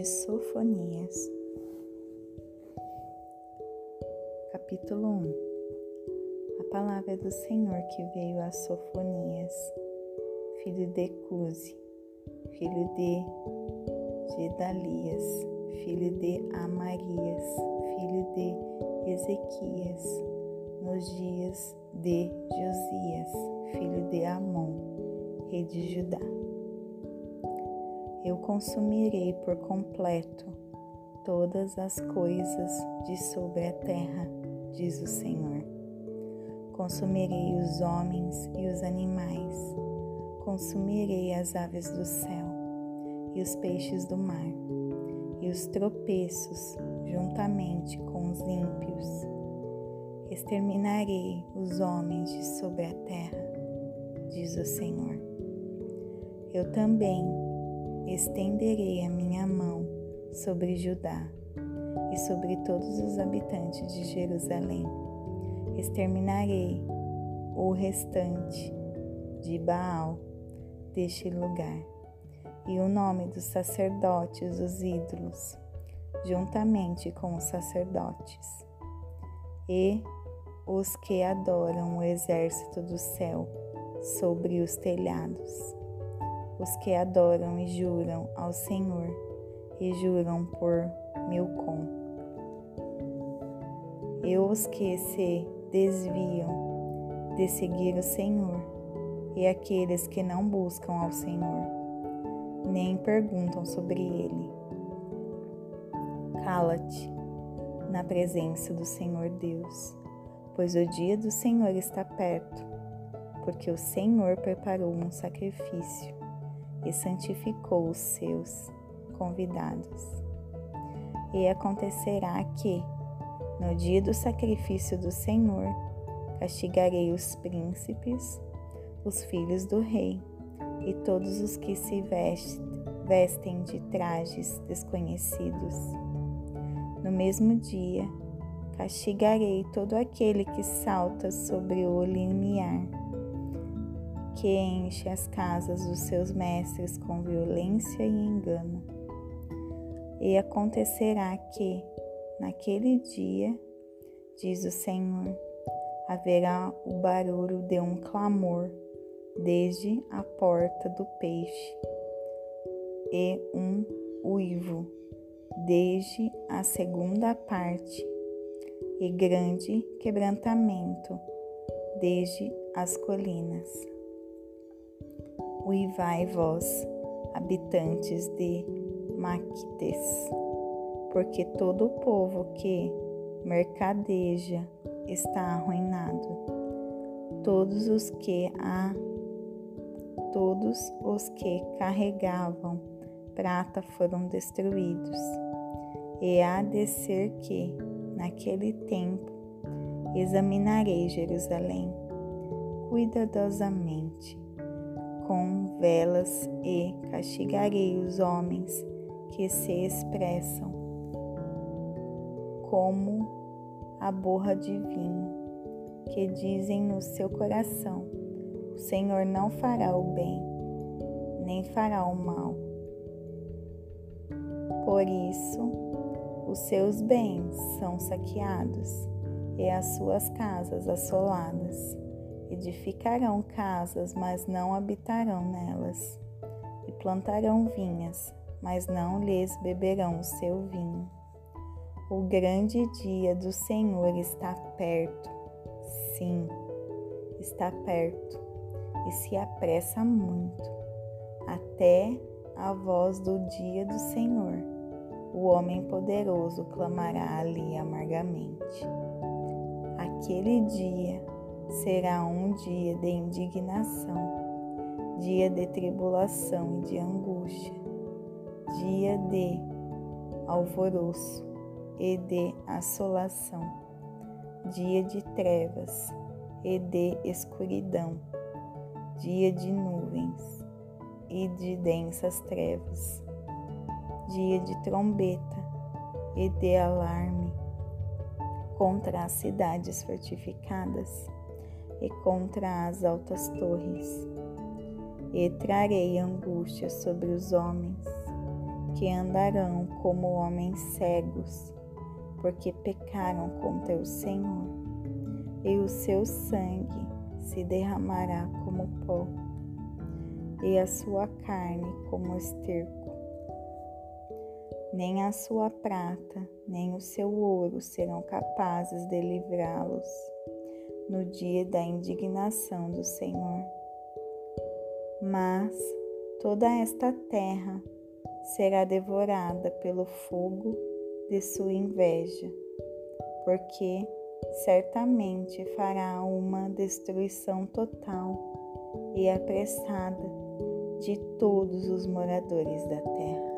de Sofonias. Capítulo 1 A palavra do Senhor que veio a Sofonias, filho de Cusi, filho de Gedalias, filho de Amarias, filho de Ezequias, nos dias de Josias, filho de Amon, rei de Judá eu consumirei por completo todas as coisas de sobre a terra, diz o Senhor. Consumirei os homens e os animais, consumirei as aves do céu e os peixes do mar, e os tropeços juntamente com os ímpios. Exterminarei os homens de sobre a terra, diz o Senhor. Eu também estenderei a minha mão sobre Judá e sobre todos os habitantes de Jerusalém. Exterminarei o restante de Baal deste lugar e o nome dos sacerdotes, os ídolos, juntamente com os sacerdotes, e os que adoram o exército do céu sobre os telhados os que adoram e juram ao Senhor e juram por Milcom. E os que se desviam de seguir o Senhor, e aqueles que não buscam ao Senhor, nem perguntam sobre ele. Cala-te na presença do Senhor Deus, pois o dia do Senhor está perto, porque o Senhor preparou um sacrifício e santificou os seus convidados. E acontecerá que, no dia do sacrifício do Senhor, castigarei os príncipes, os filhos do rei e todos os que se vestem de trajes desconhecidos. No mesmo dia, castigarei todo aquele que salta sobre o limiar que enche as casas dos seus mestres com violência e engano. E acontecerá que, naquele dia, diz o Senhor, haverá o barulho de um clamor desde a porta do peixe e um uivo desde a segunda parte e grande quebrantamento desde as colinas. Uivai vós, habitantes de Maquites, porque todo o povo que mercadeja está arruinado. Todos os que a todos os que carregavam prata foram destruídos. E há de ser que, naquele tempo, examinarei Jerusalém cuidadosamente com velas e castigarei os homens que se expressam como a borra de vinho, que dizem no seu coração: O Senhor não fará o bem, nem fará o mal. Por isso, os seus bens são saqueados e as suas casas assoladas. Edificarão casas, mas não habitarão nelas, e plantarão vinhas, mas não lhes beberão o seu vinho. O grande dia do Senhor está perto, sim, está perto, e se apressa muito, até a voz do dia do Senhor. O homem poderoso clamará ali amargamente. Aquele dia será um dia de indignação, dia de tribulação e de angústia, dia de alvoroço e de assolação, dia de trevas e de escuridão, dia de nuvens e de densas trevas, dia de trombeta e de alarme contra as cidades fortificadas e contra as altas torres. E trarei angústia sobre os homens, que andarão como homens cegos, porque pecaram contra o Senhor, e o seu sangue se derramará como pó, e a sua carne como esterco. Nem a sua prata, nem o seu ouro serão capazes de livrá-los no dia da indignação do Senhor. Mas toda esta terra será devorada pelo fogo de sua inveja, porque certamente fará uma destruição total e apressada de todos os moradores da terra.